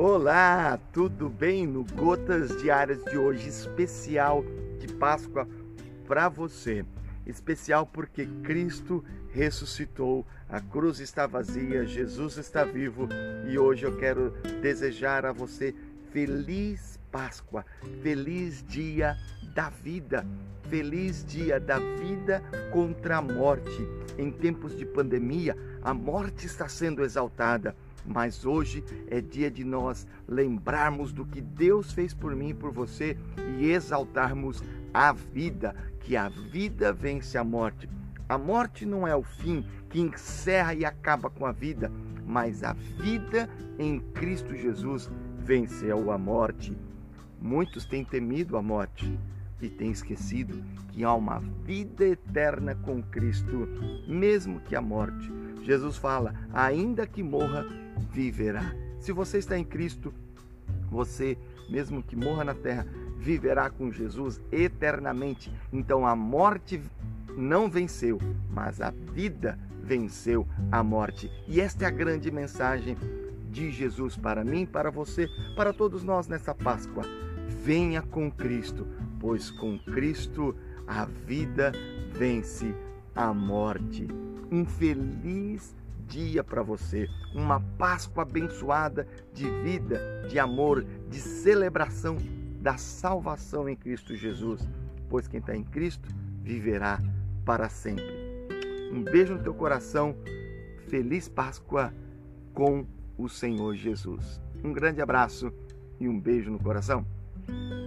Olá, tudo bem? No Gotas Diárias de hoje, especial de Páscoa para você. Especial porque Cristo ressuscitou, a cruz está vazia, Jesus está vivo e hoje eu quero desejar a você feliz Páscoa, feliz dia da vida, feliz dia da vida contra a morte. Em tempos de pandemia, a morte está sendo exaltada mas hoje é dia de nós lembrarmos do que Deus fez por mim e por você e exaltarmos a vida, que a vida vence a morte. A morte não é o fim que encerra e acaba com a vida, mas a vida em Cristo Jesus venceu a morte. Muitos têm temido a morte e têm esquecido que há uma vida eterna com Cristo, mesmo que a morte. Jesus fala: ainda que morra, viverá. Se você está em Cristo, você, mesmo que morra na terra, viverá com Jesus eternamente. Então a morte não venceu, mas a vida venceu a morte. E esta é a grande mensagem de Jesus para mim, para você, para todos nós nessa Páscoa. Venha com Cristo, pois com Cristo a vida vence a morte. Um feliz dia para você, uma Páscoa abençoada de vida, de amor, de celebração da salvação em Cristo Jesus, pois quem está em Cristo viverá para sempre. Um beijo no teu coração, feliz Páscoa com o Senhor Jesus. Um grande abraço e um beijo no coração. Thank you.